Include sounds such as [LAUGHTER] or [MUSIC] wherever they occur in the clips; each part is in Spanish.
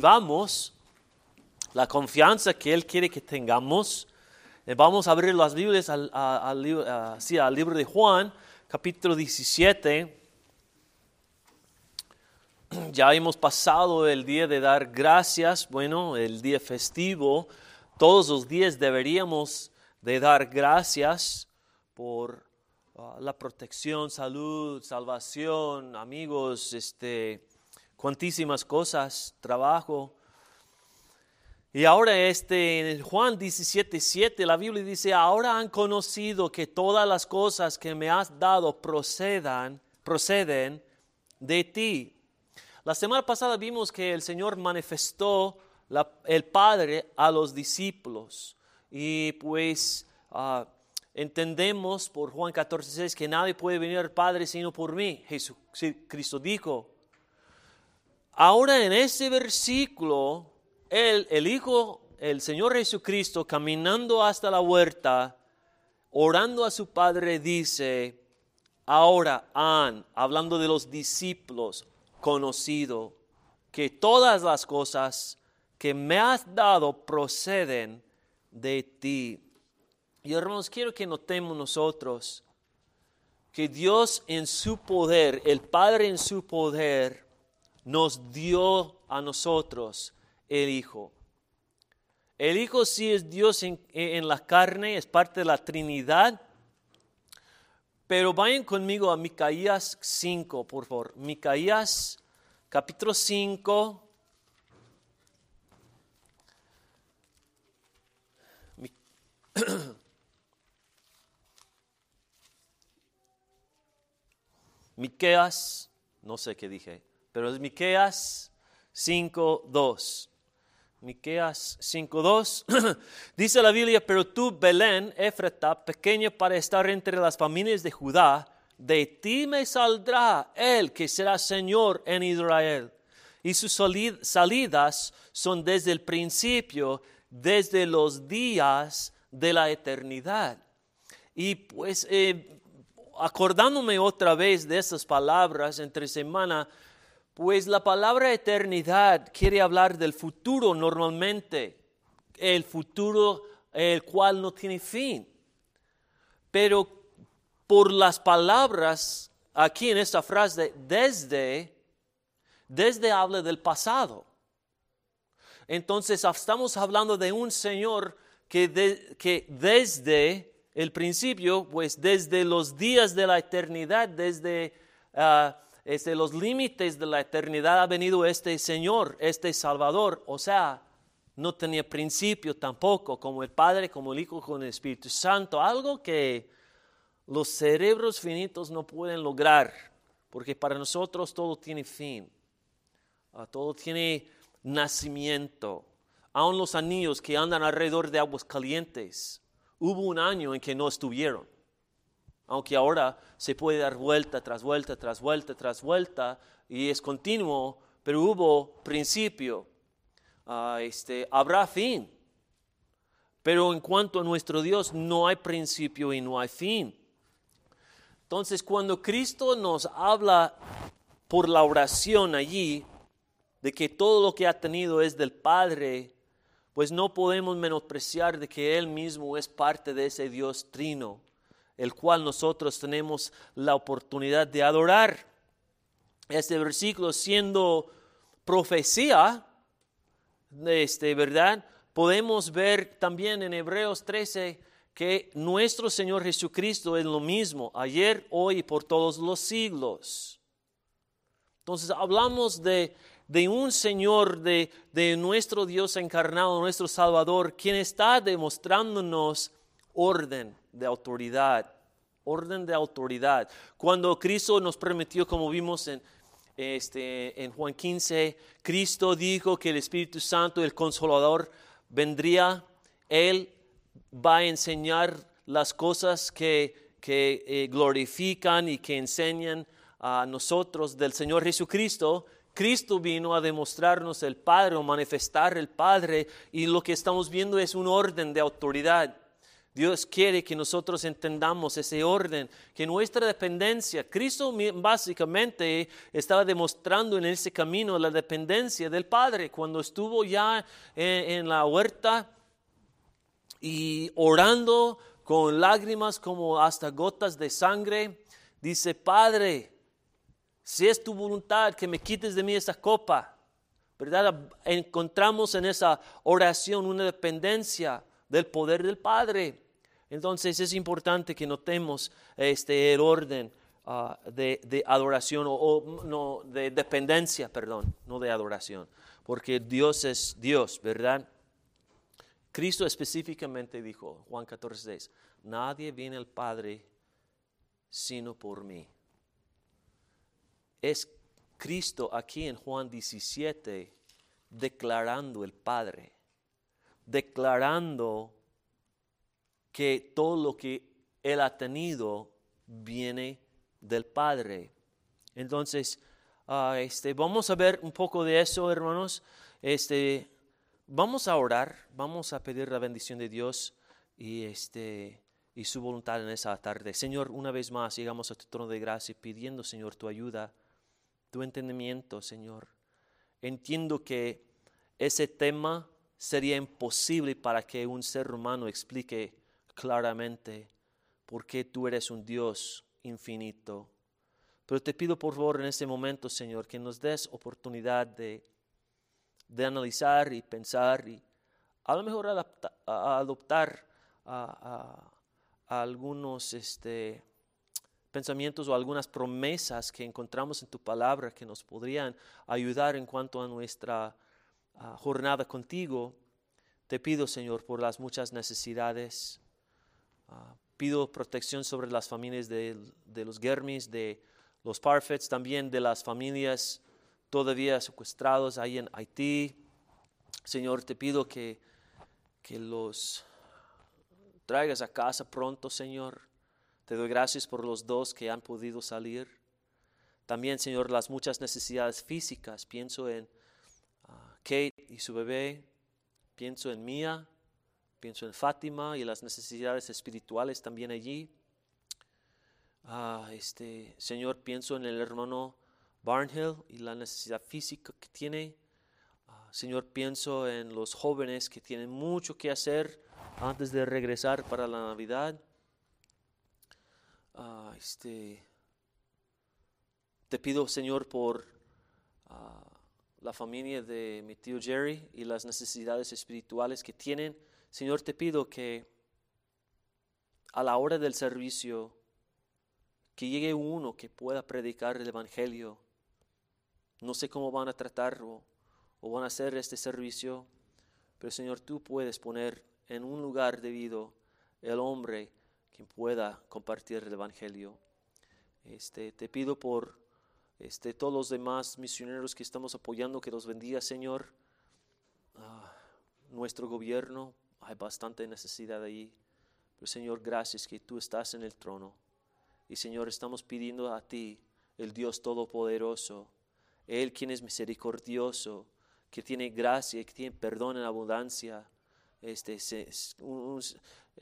vamos, la confianza que Él quiere que tengamos. Eh, Vamos a abrir las Biblias al, libro de Juan, capítulo 17. [CLEARS THROAT] Ya hemos pasado el día de dar gracias, bueno, el día festivo. Todos los días deberíamos de dar gracias por ah, la protección, salud, salvación, amigos, este, cuantísimas cosas, trabajo. Y ahora este, en Juan 17, 7, la Biblia dice, ahora han conocido que todas las cosas que me has dado procedan, proceden de ti. La semana pasada vimos que el Señor manifestó el Padre a los discípulos. Y pues ah, entendemos por Juan 14, 6 que nadie puede venir al Padre sino por mí. Jesucristo dijo. Ahora en ese versículo, él, el Hijo, el Señor Jesucristo, caminando hasta la huerta, orando a su Padre, dice, ahora han, hablando de los discípulos, conocido que todas las cosas que me has dado proceden de ti. Y hermanos, quiero que notemos nosotros que Dios en su poder, el Padre en su poder, nos dio a nosotros el Hijo. El Hijo sí es Dios en, en la carne, es parte de la Trinidad. Pero vayan conmigo a Micaías 5, por favor. Micaías capítulo 5. Mi- [CLEARS THROAT] Miqueas, no sé qué dije, pero es Miqueas 5:2. Miqueas 5:2 [CLEARS THROAT] dice la Biblia, pero tú Belén, Éfrata, pequeña para estar entre las familias de Judá, de ti me saldrá el que será Señor en Israel. Y sus sali- salidas son desde el principio, desde los días de la eternidad. Y pues eh, acordándome otra vez de esas palabras entre semana, pues la palabra eternidad quiere hablar del futuro normalmente, el futuro el cual no tiene fin. Pero por las palabras aquí en esta frase, desde, desde habla del pasado. Entonces estamos hablando de un Señor que, que desde el principio, pues desde los días de la eternidad, desde, ah, desde los límites de la eternidad ha venido este Señor, este Salvador. O sea, no tenía principio tampoco, como el Padre, como el Hijo, con el Espíritu Santo. Algo que los cerebros finitos no pueden lograr, porque para nosotros todo tiene fin. Ah, todo tiene nacimiento. Aun los anillos que andan alrededor de aguas calientes, hubo un año en que no estuvieron. Aunque ahora se puede dar vuelta tras vuelta, tras vuelta, tras vuelta, y es continuo, pero hubo principio. Ah, este, habrá fin. Pero en cuanto a nuestro Dios, no hay principio y no hay fin. Entonces, cuando Cristo nos habla por la oración allí, de que todo lo que ha tenido es del Padre, pues no podemos menospreciar de que Él mismo es parte de ese Dios trino, el cual nosotros tenemos la oportunidad de adorar. Este versículo siendo profecía, este, ¿verdad? Podemos ver también en Hebreos 13 que nuestro Señor Jesucristo es lo mismo, ayer, hoy y por todos los siglos. Entonces hablamos de, de un Señor, de, de nuestro Dios encarnado, nuestro Salvador, quien está demostrándonos orden de autoridad, orden de autoridad. Cuando Cristo nos permitió, como vimos en, este, en Juan 15, Cristo dijo que el Espíritu Santo, el Consolador, vendría, Él va a enseñar las cosas que, que eh, glorifican y que enseñan a nosotros del Señor Jesucristo. Cristo vino a demostrarnos el Padre o manifestar el Padre y lo que estamos viendo es un orden de autoridad. Dios quiere que nosotros entendamos ese orden, que nuestra dependencia, Cristo básicamente estaba demostrando en ese camino la dependencia del Padre cuando estuvo ya en, la huerta y orando con lágrimas como hasta gotas de sangre, dice, Padre, si es tu voluntad que me quites de mí esta copa, ¿verdad? Encontramos en esa oración una dependencia del poder del Padre. Entonces es importante que notemos este, el orden ah, de, adoración o, no, de dependencia, perdón, no de adoración, porque Dios es Dios, ¿verdad? Cristo específicamente dijo, Juan 14, 6, nadie viene al Padre sino por mí. Es Cristo aquí en Juan 17 declarando el Padre, declarando que todo lo que Él ha tenido viene del Padre. Entonces, ah, este, vamos a ver un poco de eso, hermanos. Este, vamos a orar, vamos a pedir la bendición de Dios y, este, y su voluntad en esa tarde. Señor, una vez más llegamos a tu trono de gracia pidiendo, Señor, tu ayuda, tu entendimiento, Señor. Entiendo que ese tema sería imposible para que un ser humano explique claramente por qué tú eres un Dios infinito. Pero te pido por favor en este momento, Señor, que nos des oportunidad de, de analizar y pensar y a lo mejor adoptar algunos este, pensamientos o algunas promesas que encontramos en tu palabra que nos podrían ayudar en cuanto a nuestra jornada contigo. Te pido, Señor, por las muchas necesidades Ah, pido protección sobre las familias de, los Germis, de los Parfets, también de las familias todavía secuestrados ahí en Haití. Señor, te pido que, que los traigas a casa pronto, Señor. Te doy gracias por los dos que han podido salir. También, Señor, las muchas necesidades físicas. Pienso en ah, Kate y su bebé. Pienso en Mía Pienso en Fátima y las necesidades espirituales también allí. Ah, este, Señor, pienso en el hermano Barnhill y la necesidad física que tiene. Ah, Señor, pienso en los jóvenes que tienen mucho que hacer antes de regresar para la Navidad. Ah, este, te pido, Señor, por la familia de mi tío Jerry y las necesidades espirituales que tienen. Señor, te pido que a la hora del servicio, que llegue uno que pueda predicar el Evangelio. No sé cómo van a tratar o, van a hacer este servicio, pero Señor, tú puedes poner en un lugar debido el hombre que pueda compartir el Evangelio. Este, te pido por este, todos los demás misioneros que estamos apoyando, que los bendiga, Señor, ah, nuestro gobierno, hay bastante necesidad ahí. Pero Señor, gracias que tú estás en el trono. Y Señor, estamos pidiendo a ti, el Dios Todopoderoso, Él quien es misericordioso, que tiene gracia, que tiene perdón en abundancia. Este, es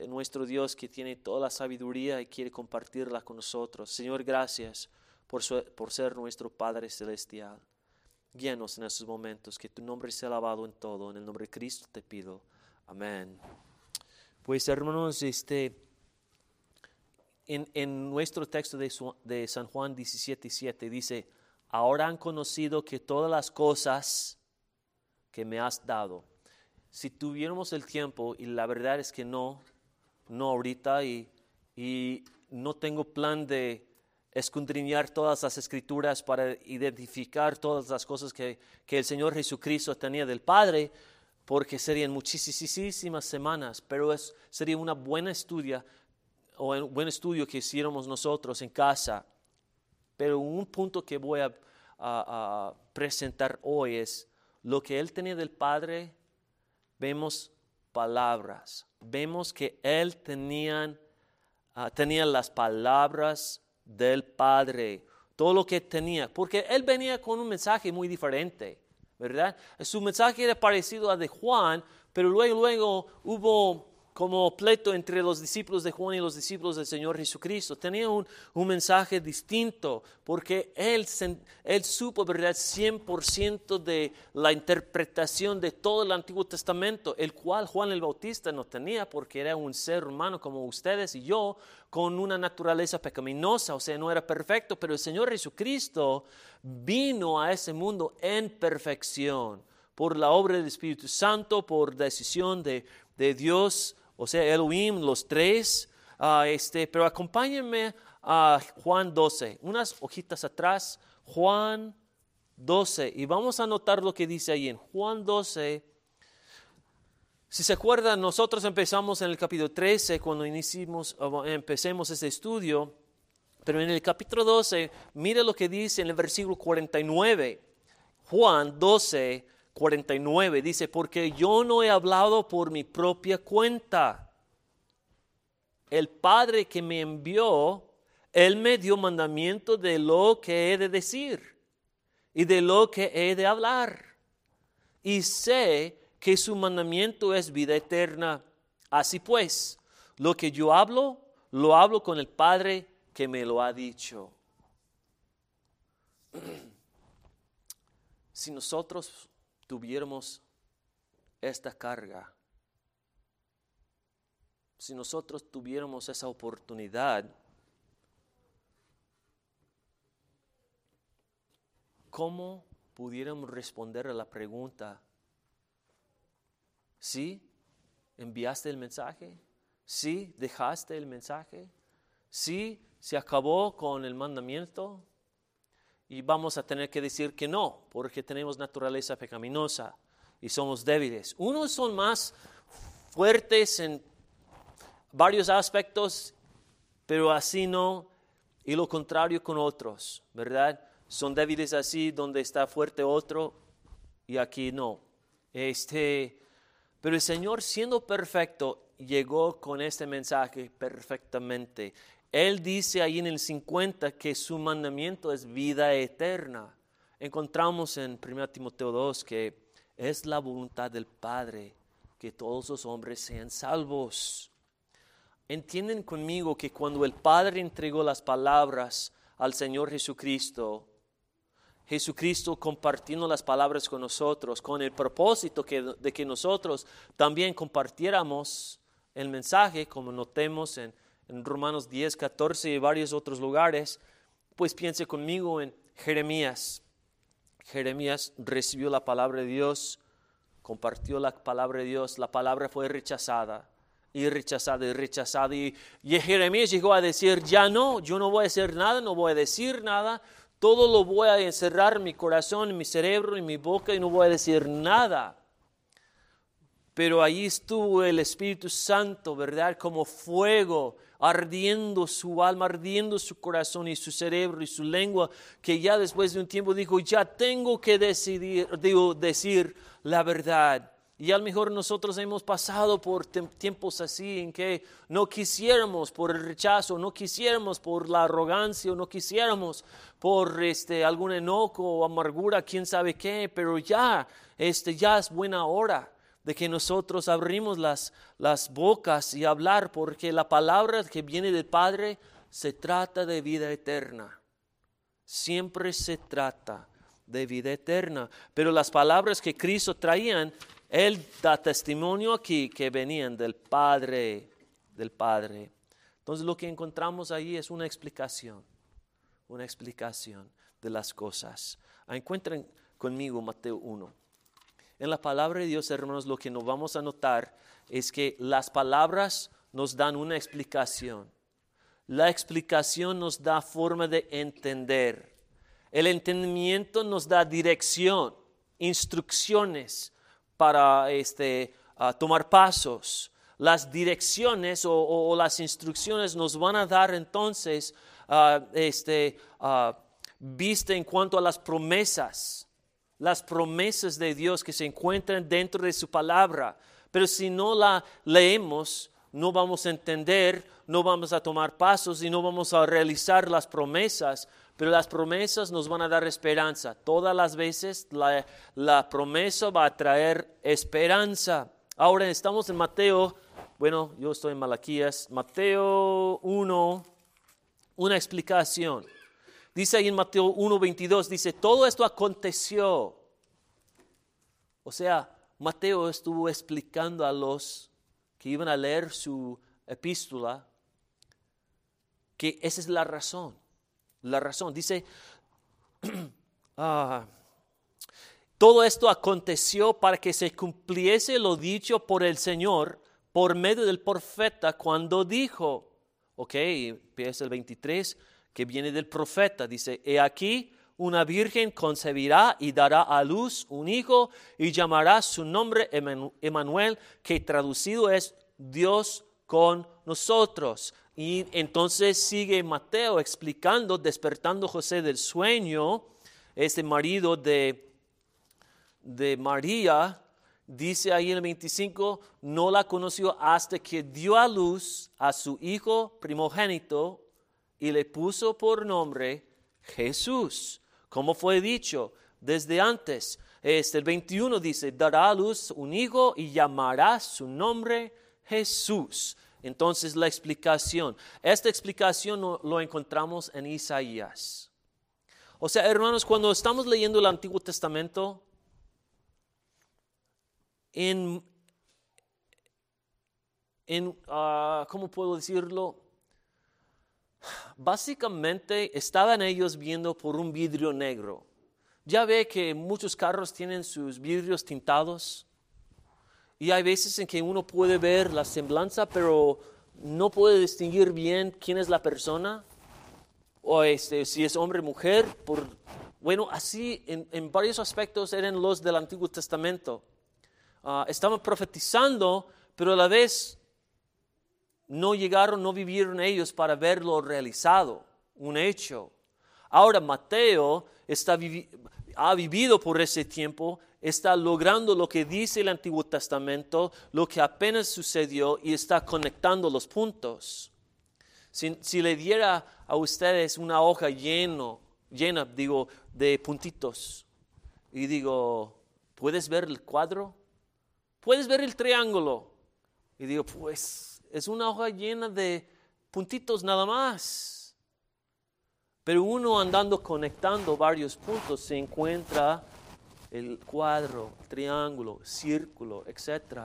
nuestro Dios que tiene toda la sabiduría y quiere compartirla con nosotros. Señor, gracias por, por ser nuestro Padre Celestial. Guíanos en esos momentos, que tu nombre sea alabado en todo. En el nombre de Cristo te pido. Amén. Pues hermanos, este, en, nuestro texto de, de San Juan 17, dice, ahora han conocido que todas las cosas que me has dado, si tuviéramos el tiempo, y la verdad es que no, no ahorita, y, y no tengo plan de escudriñar todas las escrituras para identificar todas las cosas que, que el Señor Jesucristo tenía del Padre, porque serían muchísimas semanas, pero es, sería una buena estudia o un buen estudio que hiciéramos nosotros en casa. Pero un punto que voy a, presentar hoy es lo que él tenía del Padre, vemos palabras, vemos que él tenía, ah, tenía las palabras del Padre, todo lo que tenía, porque él venía con un mensaje muy diferente. ¿Verdad? Su mensaje era parecido a de Juan, pero luego, luego hubo como pleito entre los discípulos de Juan y los discípulos del Señor Jesucristo. Tenía un, un mensaje distinto porque él, él supo, ¿verdad?, 100% de la interpretación de todo el Antiguo Testamento, el cual Juan el Bautista no tenía porque era un ser humano como ustedes y yo, con una naturaleza pecaminosa, o sea, no era perfecto, pero el Señor Jesucristo vino a ese mundo en perfección por la obra del Espíritu Santo, por decisión de, de Dios o sea, Elohim, los tres. Uh, este, pero acompáñenme a Juan 12, unas hojitas atrás, Juan 12, y vamos a notar lo que dice ahí en Juan 12. Si se acuerdan, nosotros empezamos en el capítulo 13 cuando iniciamos, empecemos este estudio, pero en el capítulo 12, mire lo que dice en el versículo 49. Juan 12, 49 dice, porque yo no he hablado por mi propia cuenta. El Padre que me envió, Él me dio mandamiento de lo que he de decir y de lo que he de hablar. Y sé que su mandamiento es vida eterna. Así pues, lo que yo hablo, lo hablo con el Padre que me lo ha dicho. [CLEARS THROAT] Si nosotros tuviéramos esta carga, si nosotros tuviéramos esa oportunidad, ¿cómo pudiéramos responder a la pregunta? ¿Sí? ¿Enviaste el mensaje? ¿Sí? ¿Dejaste el mensaje? ¿Sí? ¿Se acabó con el mandamiento? Y vamos a tener que decir que no, porque tenemos naturaleza pecaminosa y somos débiles. Unos son más fuertes en varios aspectos, pero así no, y lo contrario con otros, ¿verdad? Son débiles así donde está fuerte otro y aquí no. Este, pero el Señor siendo perfecto llegó con este mensaje perfectamente. Él dice ahí en el 50 que su mandamiento es vida eterna. Encontramos en 1 Timoteo 2 que es la voluntad del Padre que todos los hombres sean salvos. Entienden conmigo que cuando el Padre entregó las palabras al Señor Jesucristo, Jesucristo compartiendo las palabras con nosotros, con el propósito de que nosotros también compartiéramos el mensaje, como notemos en en Romanos 10, 14 y varios otros lugares, pues piense conmigo en Jeremías. Jeremías recibió la palabra de Dios, compartió la palabra de Dios, la palabra fue rechazada y rechazada y rechazada. Y, y, Jeremías llegó a decir, ya no, yo no voy a hacer nada, no voy a decir nada, todo lo voy a encerrar en mi corazón, en mi cerebro, en mi boca y no voy a decir nada. Pero ahí estuvo el Espíritu Santo, ¿verdad? Como fuego ardiendo su alma, ardiendo su corazón y su cerebro y su lengua, que ya después de un tiempo dijo, ya tengo que decidir, digo, decir la verdad. Y a lo mejor nosotros hemos pasado por tiempos así en que no quisiéramos por el rechazo, no quisiéramos por la arrogancia, no quisiéramos por este, algún enojo o amargura, quién sabe qué, pero ya, este, ya es buena hora de que nosotros abrimos las, las bocas y hablar, porque la palabra que viene del Padre se trata de vida eterna. Siempre se trata de vida eterna. Pero las palabras que Cristo traían, Él da testimonio aquí que venían del Padre, del Padre. Entonces lo que encontramos ahí es una explicación, una explicación de las cosas. Encuentren conmigo Mateo 1. En la palabra de Dios, hermanos, lo que nos vamos a notar es que las palabras nos dan una explicación. La explicación nos da forma de entender. El entendimiento nos da dirección, instrucciones para este, tomar pasos. Las direcciones o, las instrucciones nos van a dar entonces uh, este, vista en cuanto a las promesas las promesas de Dios que se encuentran dentro de su palabra. Pero si no la leemos, no vamos a entender, no vamos a tomar pasos y no vamos a realizar las promesas. Pero las promesas nos van a dar esperanza. Todas las veces la, la promesa va a traer esperanza. Ahora estamos en Mateo bueno, yo estoy en Malaquías, Mateo 1, una explicación. Dice ahí en Mateo 1.22, dice, todo esto aconteció. O sea, Mateo estuvo explicando a los que iban a leer su epístola que esa es la razón. La razón. Dice, [CLEARS THROAT] ah, todo esto aconteció para que se cumpliese lo dicho por el Señor por medio del profeta cuando dijo, ok, empieza el 23, que viene del profeta. Dice, he aquí, una virgen concebirá y dará a luz un hijo y llamará su nombre Emanuel, que traducido es Dios con nosotros. Y entonces sigue Mateo explicando, despertando José del sueño, este marido de, de María, dice ahí en el 25, no la conoció hasta que dio a luz a su hijo primogénito y le puso por nombre Jesús, como fue dicho desde antes. Este, el 21 dice, dará a luz un hijo y llamará su nombre Jesús. Entonces la explicación, esta explicación lo encontramos en Isaías. O sea, hermanos, cuando estamos leyendo el Antiguo Testamento, en, en ah, ¿cómo puedo decirlo? Básicamente estaban ellos viendo por un vidrio negro. Ya ve que muchos carros tienen sus vidrios tintados y hay veces en que uno puede ver la semblanza, pero no puede distinguir bien quién es la persona o este, si es hombre o mujer. Por, bueno, así en, varios aspectos eran los del Antiguo Testamento. Uh, estaban profetizando, pero a la vez no llegaron, no vivieron ellos para verlo realizado, un hecho. Ahora Mateo está ha vivido por ese tiempo, está logrando lo que dice el Antiguo Testamento, lo que apenas sucedió y está conectando los puntos. Si, le diera a ustedes una hoja lleno, llena, digo, de puntitos y digo, ¿puedes ver el cuadro? ¿Puedes ver el triángulo? Y digo, pues es una hoja llena de puntitos nada más. Pero uno andando conectando varios puntos se encuentra el cuadro, triángulo, círculo, etc.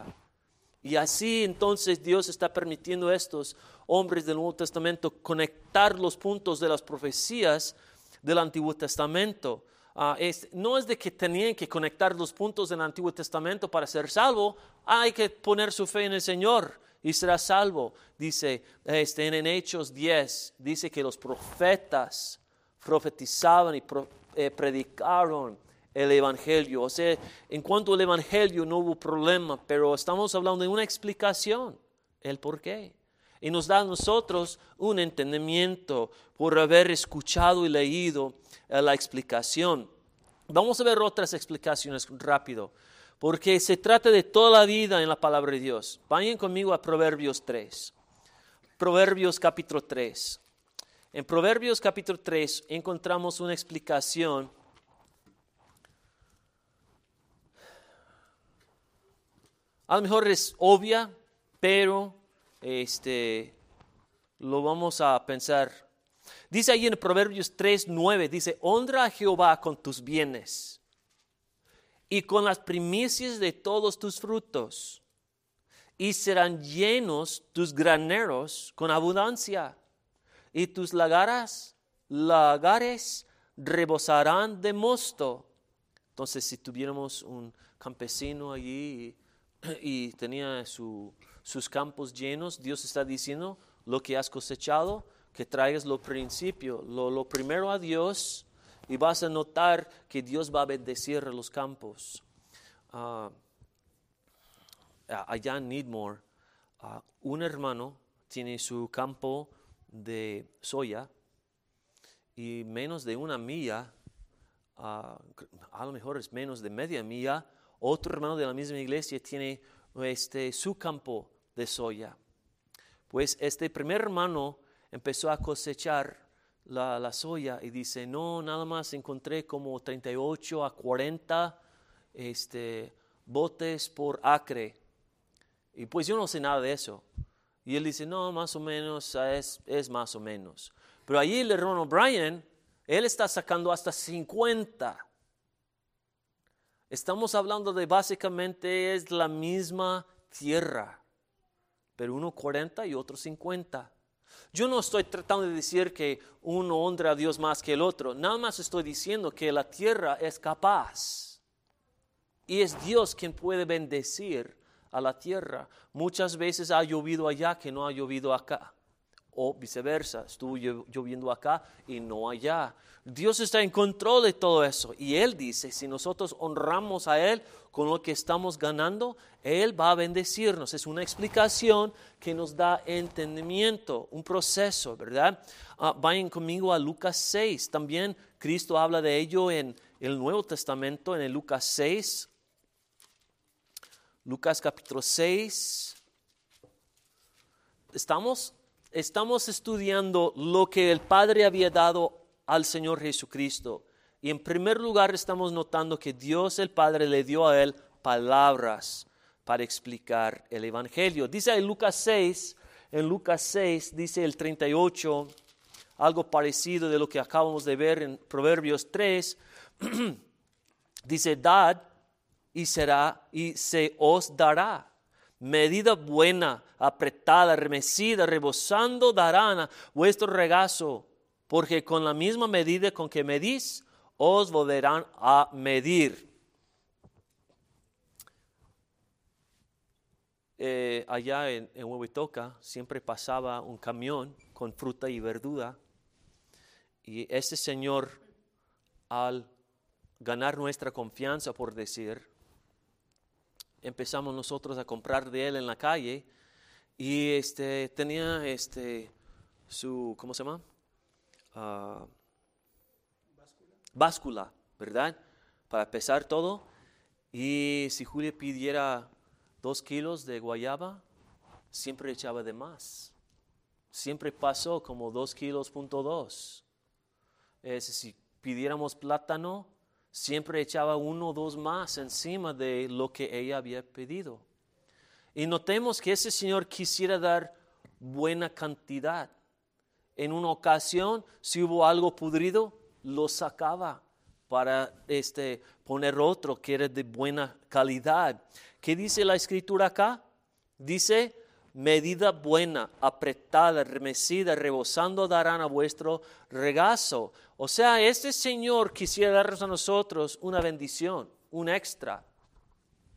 Y así entonces Dios está permitiendo a estos hombres del Nuevo Testamento conectar los puntos de las profecías del Antiguo Testamento. Ah, no es de que tenían que conectar los puntos del Antiguo Testamento para ser salvo, hay que poner su fe en el Señor y será salvo. Dice este, en Hechos 10, dice que los profetas profetizaban y eh, predicaron el Evangelio. O sea, en cuanto al Evangelio no hubo problema, pero estamos hablando de una explicación, el por qué. Y nos da a nosotros un entendimiento por haber escuchado y leído eh, la explicación. Vamos a ver otras explicaciones rápido porque se trata de toda la vida en la palabra de Dios. Vayan conmigo a Proverbios 3. Proverbios capítulo 3. En Proverbios capítulo 3 encontramos una explicación a lo mejor es obvia, pero este, lo vamos a pensar. Dice ahí en Proverbios 3, 9, dice, honra a Jehová con tus bienes y con las primicias de todos tus frutos, y serán llenos tus graneros con abundancia, y tus lagaras, lagares rebosarán de mosto. Entonces, si tuviéramos un campesino allí y, [CLEARS THROAT] tenía sus campos llenos, Dios está diciendo lo que has cosechado, que traigas lo principio, lo, lo primero a Dios y vas a notar que Dios va a bendecir los campos. Ah, allá en Needmore, ah, un hermano tiene su campo de soya y menos de una milla, ah, a lo mejor es menos de media milla, otro hermano de la misma iglesia tiene este, su campo de soya. Pues este primer hermano empezó a cosechar la, soya y dice, no, nada más encontré como 38 a 40 este, botes por acre. Y pues yo no sé nada de eso. Y él dice, no, más o menos, es, es más o menos. Pero allí el hermano Brian, él está sacando hasta 50. Estamos hablando de básicamente es la misma tierra, pero uno 40 y otro 50. Yo no estoy tratando de decir que uno honra a Dios más que el otro, nada más estoy diciendo que la tierra es capaz y es Dios quien puede bendecir a la tierra. Muchas veces ha llovido allá que no ha llovido acá o viceversa, estuvo lloviendo acá y no allá. Dios está en control de todo eso y Él dice, si nosotros honramos a Él con lo que estamos ganando, Él va a bendecirnos. Es una explicación que nos da entendimiento, un proceso, ¿verdad? Ah, vayan conmigo a Lucas 6, también Cristo habla de ello en el Nuevo Testamento, en el Lucas 6. Lucas capítulo 6. Estamos estamos estudiando lo que el Padre había dado al Señor Jesucristo. Y en primer lugar estamos notando que Dios el Padre le dio a él palabras para explicar el Evangelio. Dice en Lucas 6, en Lucas 6 dice el 38, algo parecido de lo que acabamos de ver en Proverbios 3, [CLEARS THROAT] dice, dad y será y se os dará medida buena, apretada, remecida, rebosando darán vuestro regazo, porque con la misma medida con que medís, os volverán a medir. Eh, allá en, en Huehuetoca siempre pasaba un camión con fruta y verdura, y ese señor, al ganar nuestra confianza, por decir, empezamos nosotros a comprar de él en la calle y este, tenía este, su, ¿cómo se llama? Uh, báscula. ¿verdad? Para pesar todo. Y si Julia pidiera dos kilos de guayaba, siempre echaba de más. Siempre pasó como dos kilos punto dos. si pidiéramos plátano, siempre echaba uno o dos más encima de lo que ella había pedido. Y notemos que ese señor quisiera dar buena cantidad. En una ocasión, si hubo algo pudrido, lo sacaba para este, poner otro que era de buena calidad. ¿Qué dice la escritura acá? Dice, medida buena, apretada, remecida, rebosando darán a vuestro regazo. O sea, este Señor quisiera darnos a nosotros una bendición, un extra.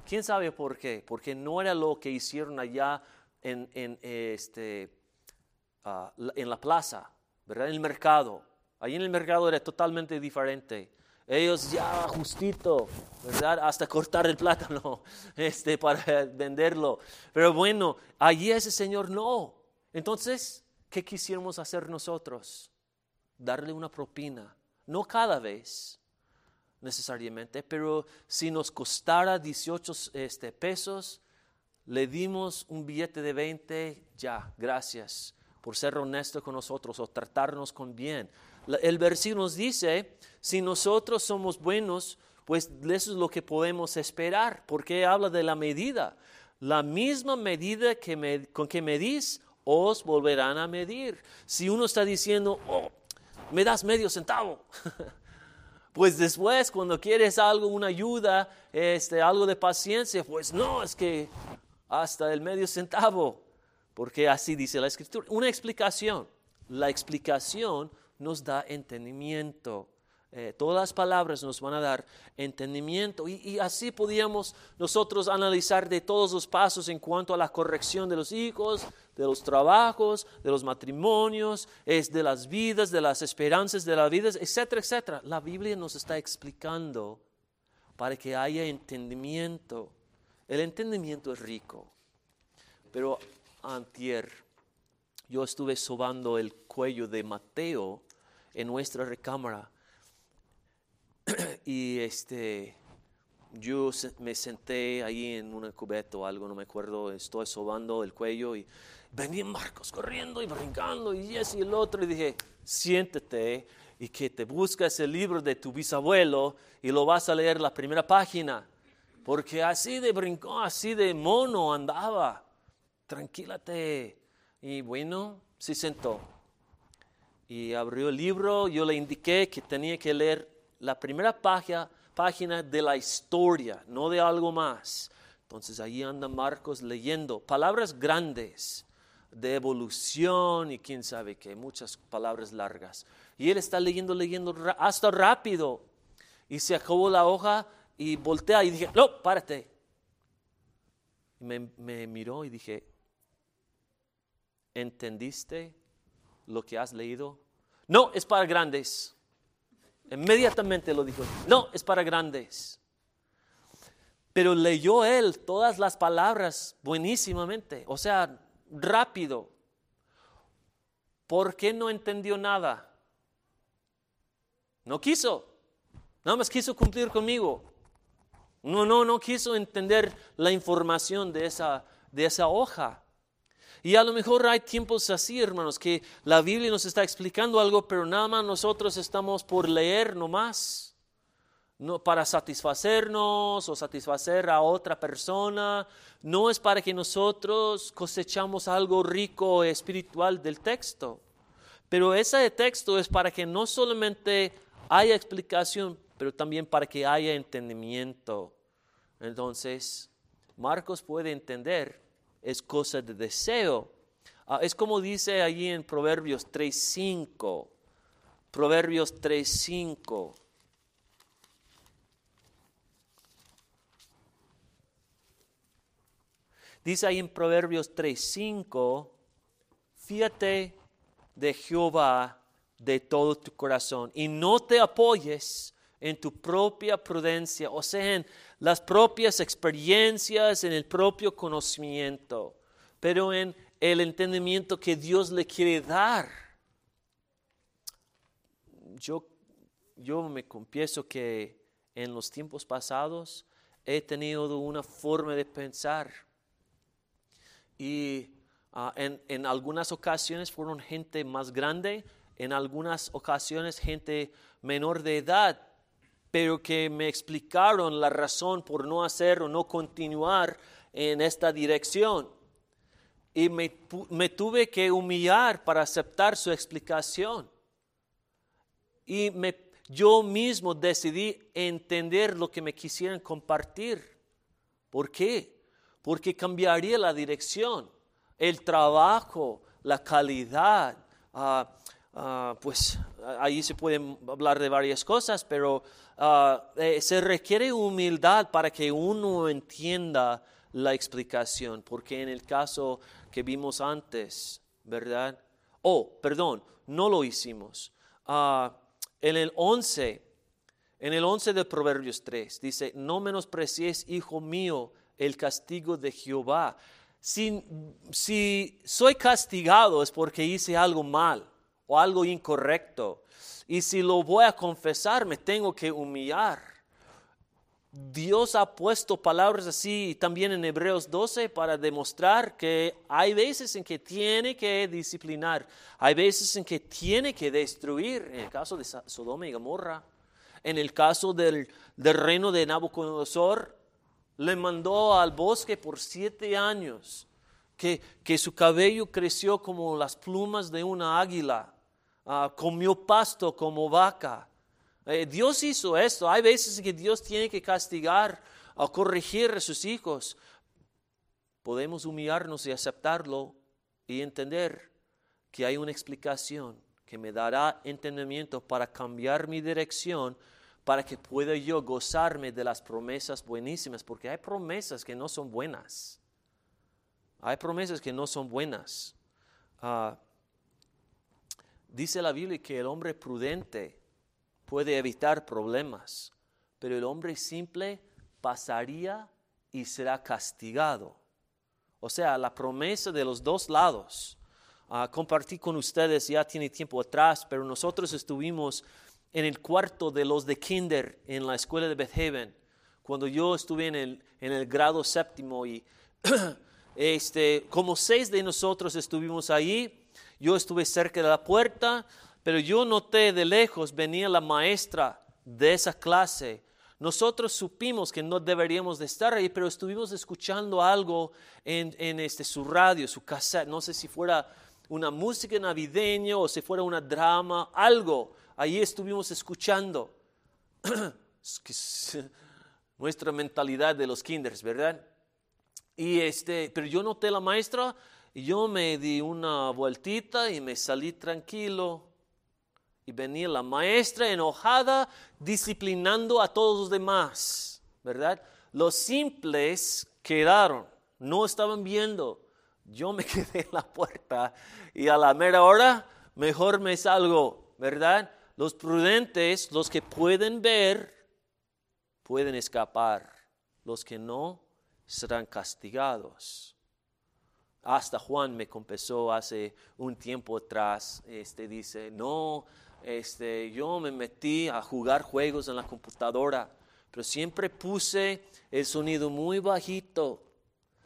¿Quién sabe por qué? Porque no era lo que hicieron allá en, este, ah, en la plaza, ¿verdad? En el mercado. Allí en el mercado era totalmente diferente. Ellos ya justito, ¿verdad? Hasta cortar el plátano [LAUGHS] este, para venderlo. Pero bueno, allí ese Señor no. Entonces, ¿qué quisiéramos hacer nosotros? Darle una propina. No cada vez necesariamente, pero si nos costara 18 este, pesos, le dimos un billete de 20, ya, gracias por ser honesto con nosotros o tratarnos con bien. El versículo nos dice, si nosotros somos buenos, pues eso es lo que podemos esperar, porque habla de la medida. La misma medida que con que medís, os volverán a medir. Si uno está diciendo, oh, me das medio centavo, [LAUGHS] pues después cuando quieres algo, una ayuda, este, algo de paciencia, pues no, es que hasta el medio centavo, porque así dice la escritura. Una explicación. La explicación nos da entendimiento. Eh, todas las palabras nos van a dar entendimiento y, así podíamos nosotros analizar de todos los pasos en cuanto a la corrección de los hijos, de los trabajos, de los matrimonios, es de las vidas, de las esperanzas de la vida, etcétera, etcétera. La Biblia nos está explicando para que haya entendimiento. El entendimiento es rico, pero antier yo estuve sobando el cuello de Mateo en nuestra recámara. Y este, yo me senté ahí en un cubeta o algo, no me acuerdo, estoy sobando el cuello y venían Marcos corriendo y brincando y ese y el otro y dije, siéntate y que te buscas el libro de tu bisabuelo y lo vas a leer la primera página. porque así de brincó, así de mono andaba. Tranquilate. Y bueno, se sentó. Y abrió el libro, yo le indiqué que tenía que leer la primera página, página de la historia, no de algo más. Entonces ahí anda Marcos leyendo palabras grandes de evolución y quién sabe qué, muchas palabras largas. Y él está leyendo, leyendo hasta rápido. Y se acabó la hoja y voltea y dije, no, párate. me, me miró y dije, ¿entendiste lo que has leído? No, es para grandes. Inmediatamente lo dijo, no, es para grandes. Pero leyó él todas las palabras buenísimamente, o sea, rápido. ¿Por qué no entendió nada? No quiso. Nada más quiso cumplir conmigo. No, no, no quiso entender la información de esa, de esa hoja. Y a lo mejor hay tiempos así, hermanos, que la Biblia nos está explicando algo, pero nada más nosotros estamos por leer nomás. No para satisfacernos o satisfacer a otra persona. No es para que nosotros cosechamos algo rico espiritual del texto. Pero ese texto es para que no solamente haya explicación, pero también para que haya entendimiento. Entonces, Marcos puede entender, es cosa de deseo. Ah, es como dice allí en Proverbios 3.5. Proverbios 3.5. Dice ahí en Proverbios 3.5, fíjate de Jehová de todo tu corazón y no te apoyes en tu propia prudencia, o sea, en las propias experiencias, en el propio conocimiento, pero en el entendimiento que Dios le quiere dar. Yo, yo me confieso que en los tiempos pasados he tenido una forma de pensar y ah, en, en algunas ocasiones fueron gente más grande, en algunas ocasiones gente menor de edad, pero que me explicaron la razón por no hacer o no continuar en esta dirección. Y me, tuve que humillar para aceptar su explicación. Y me, yo mismo decidí entender lo que me quisieran compartir. ¿Por qué? Porque cambiaría la dirección, el trabajo, la calidad. Uh, Ah, pues ahí se puede hablar de varias cosas, pero ah, eh, se requiere humildad para que uno entienda la explicación, porque en el caso que vimos antes, ¿verdad? Oh, perdón, no lo hicimos. Ah, en el 11, en el 11 de Proverbios 3, dice, no menosprecies, hijo mío, el castigo de Jehová. si soy castigado es porque hice algo mal o algo incorrecto. Y si lo voy a confesar, me tengo que humillar. Dios ha puesto palabras así también en Hebreos 12 para demostrar que hay veces en que tiene que disciplinar, hay veces en que tiene que destruir, en el caso de Sodoma y Gomorra, en el caso del, reino de Nabucodonosor, le mandó al bosque por siete años, que, que su cabello creció como las plumas de una águila Ah, comió pasto como vaca. Eh, Dios hizo esto. Hay veces que Dios tiene que castigar o corregir a sus hijos. Podemos humillarnos y aceptarlo y entender que hay una explicación que me dará entendimiento para cambiar mi dirección, para que pueda yo gozarme de las promesas buenísimas, porque hay promesas que no son buenas. Hay promesas que no son buenas. Ah, Dice la Biblia que el hombre prudente puede evitar problemas, pero el hombre simple pasaría y será castigado. O sea, la promesa de los dos lados. Ah, compartí con ustedes ya tiene tiempo atrás, pero nosotros estuvimos en el cuarto de los de Kinder en la escuela de Beth cuando yo estuve en el, en el grado séptimo y [CLEARS THROAT] este, como seis de nosotros estuvimos ahí yo estuve cerca de la puerta, pero yo noté de lejos venía la maestra de esa clase Nosotros supimos que no deberíamos de estar ahí, pero estuvimos escuchando algo en, en este, su radio, su cassette, no sé si fuera una música navideña o si fuera una drama, algo. Ahí estuvimos escuchando. [CLEARS THROAT] [LAUGHS] nuestra mentalidad de los kinders, ¿verdad? Y este, pero yo noté la maestra y yo me di una vueltita y me salí tranquilo. Y venía la maestra enojada, disciplinando a todos los demás, ¿verdad? Los simples quedaron, no estaban viendo. Yo me [LAUGHS] quedé en la puerta y a la mera hora mejor me salgo, ¿verdad? Los prudentes, los que pueden ver, pueden escapar. Los que no serán castigados. Hasta Juan me confesó hace un tiempo atrás, este dice, no, este, yo me metí a jugar juegos en la computadora, pero siempre puse el sonido muy bajito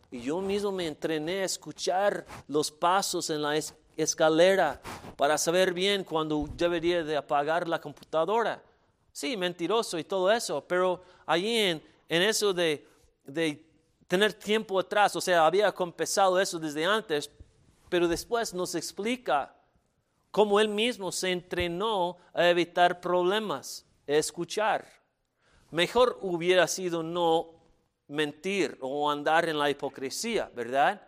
y yo mismo me entrené a escuchar los pasos en la escalera para saber bien cuándo debería de apagar la computadora. Sí, mentiroso y todo eso, pero allí en, en eso de, de tener tiempo atrás, o sea, había compensado eso desde antes, pero después nos explica cómo él mismo se entrenó a evitar problemas, a escuchar. Mejor hubiera sido no mentir o andar en la hipocresía, ¿verdad?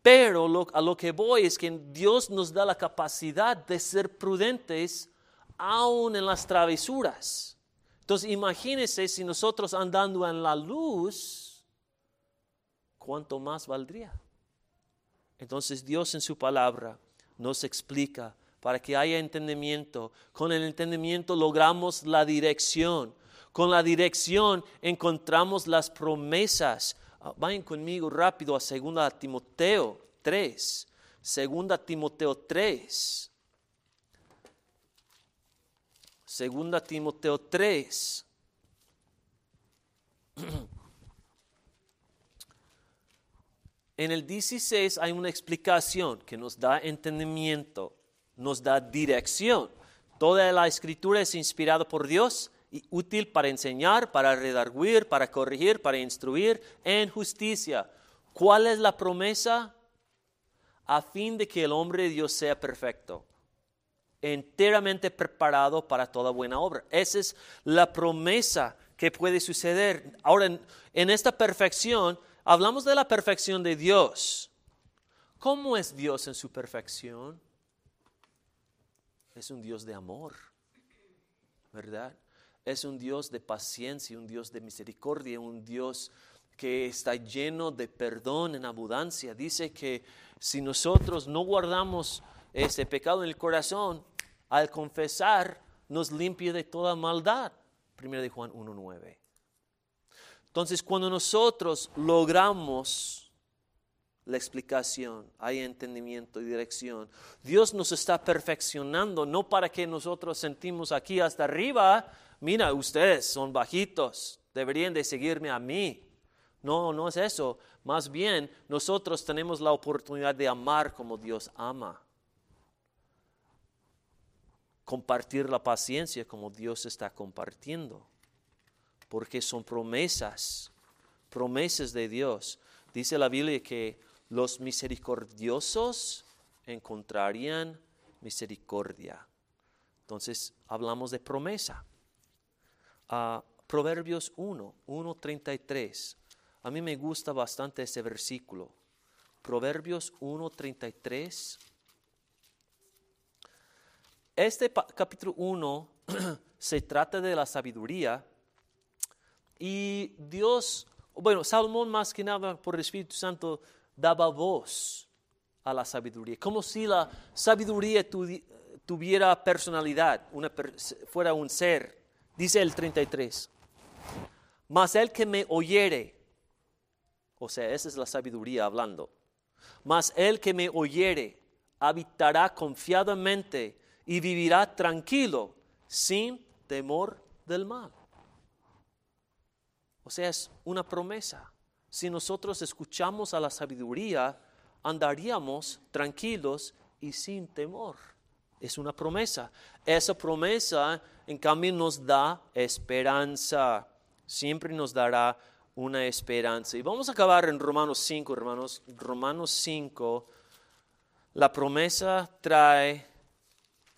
Pero a lo que voy es que Dios nos da la capacidad de ser prudentes aún en las travesuras. Entonces imagínense si nosotros andando en la luz, ¿cuánto más valdría? Entonces Dios en su palabra nos explica para que haya entendimiento. Con el entendimiento logramos la dirección. Con la dirección encontramos las promesas. Ah, vayan conmigo rápido a 2 Timoteo 3. 2 Timoteo 3. 2 Timoteo 3. [CLEARS THROAT] En el 16 hay una explicación que nos da entendimiento, nos da dirección. Toda la escritura es inspirada por Dios y útil para enseñar, para redarguir, para corregir, para instruir en justicia. ¿Cuál es la promesa? A fin de que el hombre de Dios sea perfecto, enteramente preparado para toda buena obra. Esa es la promesa que puede suceder. Ahora, en esta perfección, hablamos de la perfección de Dios. ¿Cómo es Dios en su perfección? Es un Dios de amor, ¿verdad? Es un Dios de paciencia, un Dios de misericordia, un Dios que está lleno de perdón en abundancia. Dice que si nosotros no guardamos ese pecado en el corazón, al confesar, nos limpia de toda maldad. Primero de Juan 1.9. Entonces, cuando nosotros logramos la explicación, hay entendimiento y dirección, Dios nos está perfeccionando, no para que nosotros sentimos aquí hasta arriba, mira, ustedes son bajitos, deberían de seguirme a mí. No, no es eso. Más bien, nosotros tenemos la oportunidad de amar como Dios ama. Compartir la paciencia como Dios está compartiendo porque son promesas, promesas de Dios. Dice la Biblia que los misericordiosos encontrarían misericordia. Entonces hablamos de promesa. Uh, Proverbios 1, 1.33. A mí me gusta bastante ese versículo. Proverbios 1.33. Este capítulo 1 [CLEARS THROAT] se trata de la sabiduría y Dios, bueno, Salomón más que nada por el Espíritu Santo daba voz a la sabiduría, como si la sabiduría tuviera personalidad, fuera un ser. Dice el 33, mas el que me oyere, o sea, esa es la sabiduría hablando, mas el que me oyere habitará confiadamente y vivirá tranquilo, sin temor del mal. O sea, es una promesa. Si nosotros escuchamos a la sabiduría, andaríamos tranquilos y sin temor. Es una promesa. Esa promesa, en cambio, nos da esperanza. siempre nos dará una esperanza. Y vamos a acabar en Romanos 5, hermanos. Romanos 5, la promesa trae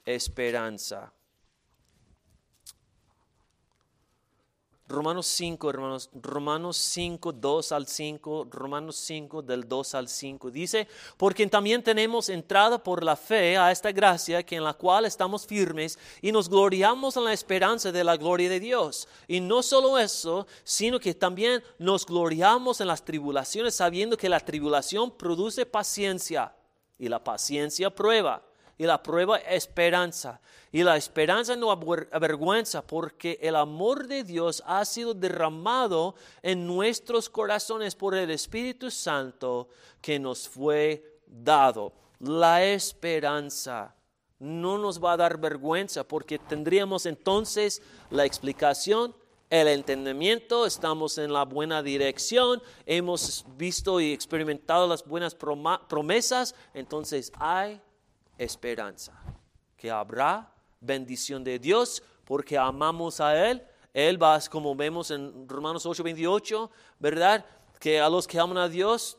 esperanza. Romanos 5, hermanos, Romanos 5, 2 al 5, Romanos 5 del 2 al 5. Dice, porque también tenemos entrada por la fe a esta gracia que en la cual estamos firmes y nos gloriamos en la esperanza de la gloria de Dios. Y no solo eso, sino que también nos gloriamos en las tribulaciones sabiendo que la tribulación produce paciencia y la paciencia prueba y la prueba esperanza. Y la esperanza no avergüenza porque el amor de Dios ha sido derramado en nuestros corazones por el Espíritu Santo que nos fue dado. La esperanza no nos va a dar vergüenza porque tendríamos entonces la explicación, el entendimiento, estamos en la buena dirección, hemos visto y experimentado las buenas promesas, entonces hay esperanza, que habrá bendición de Dios porque amamos a Él. Él va, como vemos en Romanos 8, 28, ¿verdad? Que a los que aman a Dios,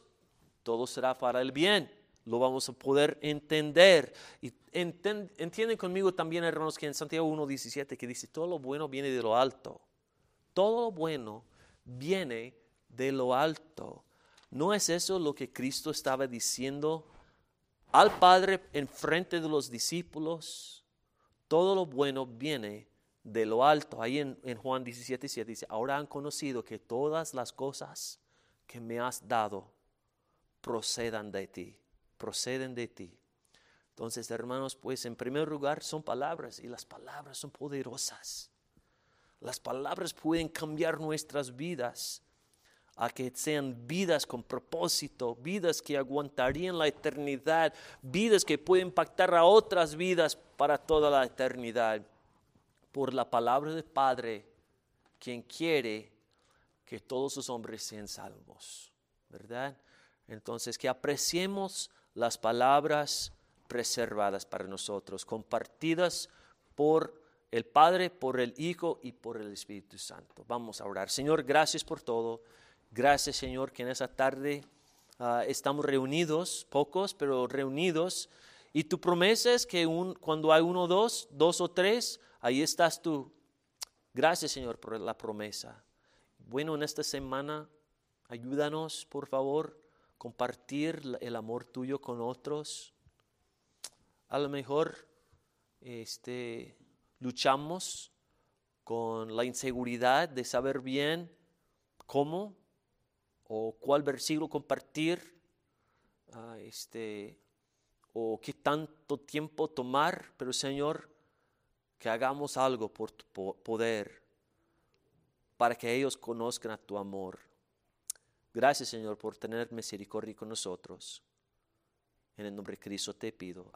todo será para el bien. Lo vamos a poder entender. Y entienden conmigo también, hermanos, que en Santiago 1, 17, que dice, todo lo bueno viene de lo alto. Todo lo bueno viene de lo alto. ¿No es eso lo que Cristo estaba diciendo al Padre en frente de los discípulos, todo lo bueno viene de lo alto. Ahí en, Juan 17, 7 dice, ahora han conocido que todas las cosas que me has dado procedan de ti, proceden de ti. Entonces, hermanos, pues en primer lugar son palabras y las palabras son poderosas. Las palabras pueden cambiar nuestras vidas a que sean vidas con propósito, vidas que aguantarían la eternidad, vidas que pueden impactar a otras vidas para toda la eternidad. Por la palabra del Padre, quien quiere que todos sus hombres sean salvos, ¿verdad? Entonces, que apreciemos las palabras preservadas para nosotros, compartidas por el Padre, por el Hijo y por el Espíritu Santo. Vamos a orar. Señor, gracias por todo. Gracias Señor que en esa tarde ah, estamos reunidos, pocos, pero reunidos. Y tu promesa es que un, cuando hay uno dos, dos o tres, ahí estás tú. Gracias Señor por la promesa. Bueno, en esta semana, ayúdanos, por favor, compartir el amor tuyo con otros. A lo mejor este, luchamos con la inseguridad de saber bien cómo o cuál versículo compartir, ah, este, o qué tanto tiempo tomar, pero Señor, que hagamos algo por tu poder para que ellos conozcan a tu amor. Gracias Señor por tener misericordia con nosotros. En el nombre de Cristo te pido.